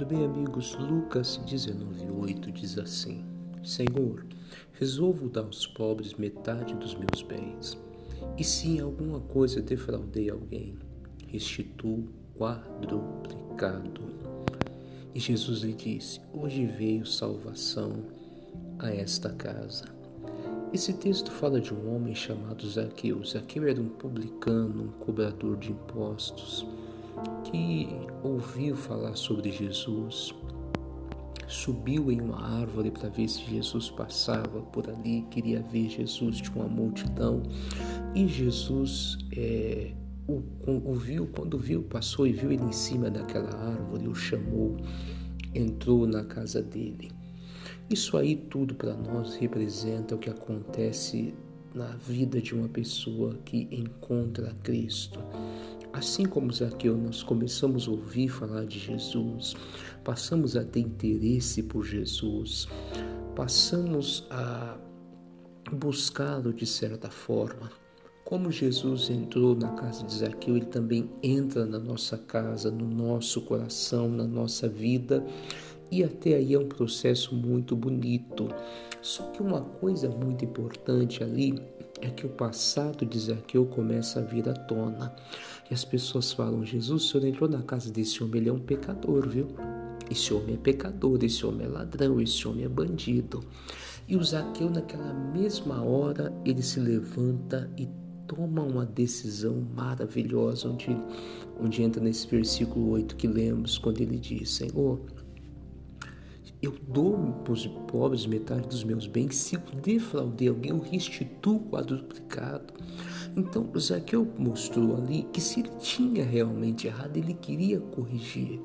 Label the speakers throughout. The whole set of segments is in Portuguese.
Speaker 1: Tudo bem, amigos? Lucas 19,8 diz assim: Senhor, resolvo dar aos pobres metade dos meus bens, e se em alguma coisa defraudei alguém, restituo quadruplicado. E Jesus lhe disse: Hoje veio salvação a esta casa. Esse texto fala de um homem chamado Zaqueu. Zaqueu era um publicano, um cobrador de impostos que ouviu falar sobre Jesus, subiu em uma árvore para ver se Jesus passava por ali, queria ver Jesus de uma multidão e Jesus é, o, o, viu, quando viu, passou e viu ele em cima daquela árvore, o chamou, entrou na casa dele. Isso aí tudo para nós representa o que acontece na vida de uma pessoa que encontra Cristo. Assim como Zaqueu, nós começamos a ouvir falar de Jesus, passamos a ter interesse por Jesus, passamos a buscá-lo de certa forma. Como Jesus entrou na casa de Zaqueu, ele também entra na nossa casa, no nosso coração, na nossa vida. E até aí é um processo muito bonito. Só que uma coisa muito importante ali é que o passado de Zaqueu começa a vir à tona. E as pessoas falam: Jesus, o senhor entrou na casa desse homem, ele é um pecador, viu? Esse homem é pecador, esse homem é ladrão, esse homem é bandido. E o Zaqueu, naquela mesma hora, ele se levanta e toma uma decisão maravilhosa, onde, onde entra nesse versículo 8 que lemos, quando ele diz: Senhor, eu dou para os pobres metade dos meus bens, se eu defraudei alguém, eu restituo quadruplicado. Então, Zaqueu mostrou ali que se ele tinha realmente errado, ele queria corrigir,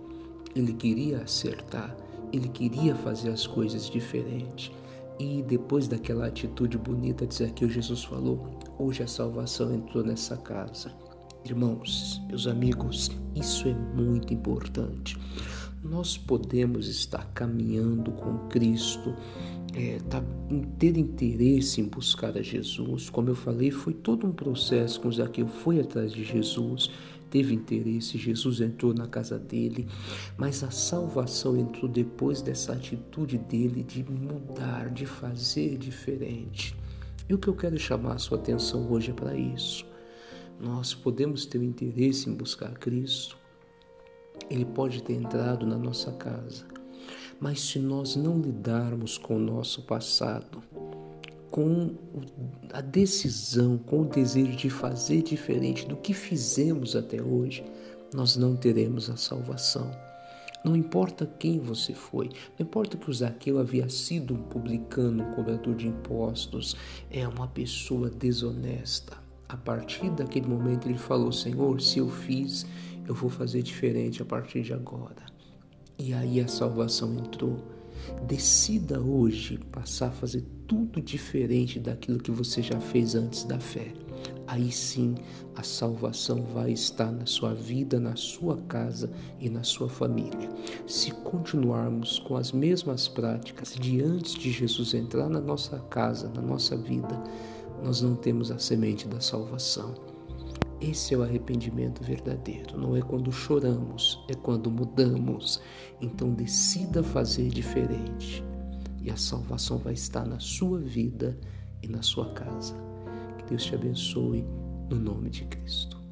Speaker 1: ele queria acertar, ele queria fazer as coisas diferentes. E depois daquela atitude bonita de Zaqueu, Jesus falou: Hoje a salvação entrou nessa casa. Irmãos, meus amigos, isso é muito importante nós podemos estar caminhando com Cristo, é, tá, ter interesse em buscar a Jesus. Como eu falei, foi todo um processo com Zaqueu, foi atrás de Jesus, teve interesse, Jesus entrou na casa dele, mas a salvação entrou depois dessa atitude dele de mudar, de fazer diferente. E o que eu quero chamar a sua atenção hoje é para isso. Nós podemos ter interesse em buscar Cristo, ele pode ter entrado na nossa casa, mas se nós não lidarmos com o nosso passado, com a decisão, com o desejo de fazer diferente do que fizemos até hoje, nós não teremos a salvação. Não importa quem você foi, não importa que o Zaqueu havia sido um publicano, um cobrador de impostos, é uma pessoa desonesta. A partir daquele momento ele falou: Senhor, se eu fiz, eu vou fazer diferente a partir de agora. E aí a salvação entrou. Decida hoje passar a fazer tudo diferente daquilo que você já fez antes da fé. Aí sim a salvação vai estar na sua vida, na sua casa e na sua família. Se continuarmos com as mesmas práticas de antes de Jesus entrar na nossa casa, na nossa vida, nós não temos a semente da salvação. Esse é o arrependimento verdadeiro. Não é quando choramos, é quando mudamos. Então decida fazer diferente. E a salvação vai estar na sua vida e na sua casa. Que Deus te abençoe no nome de Cristo.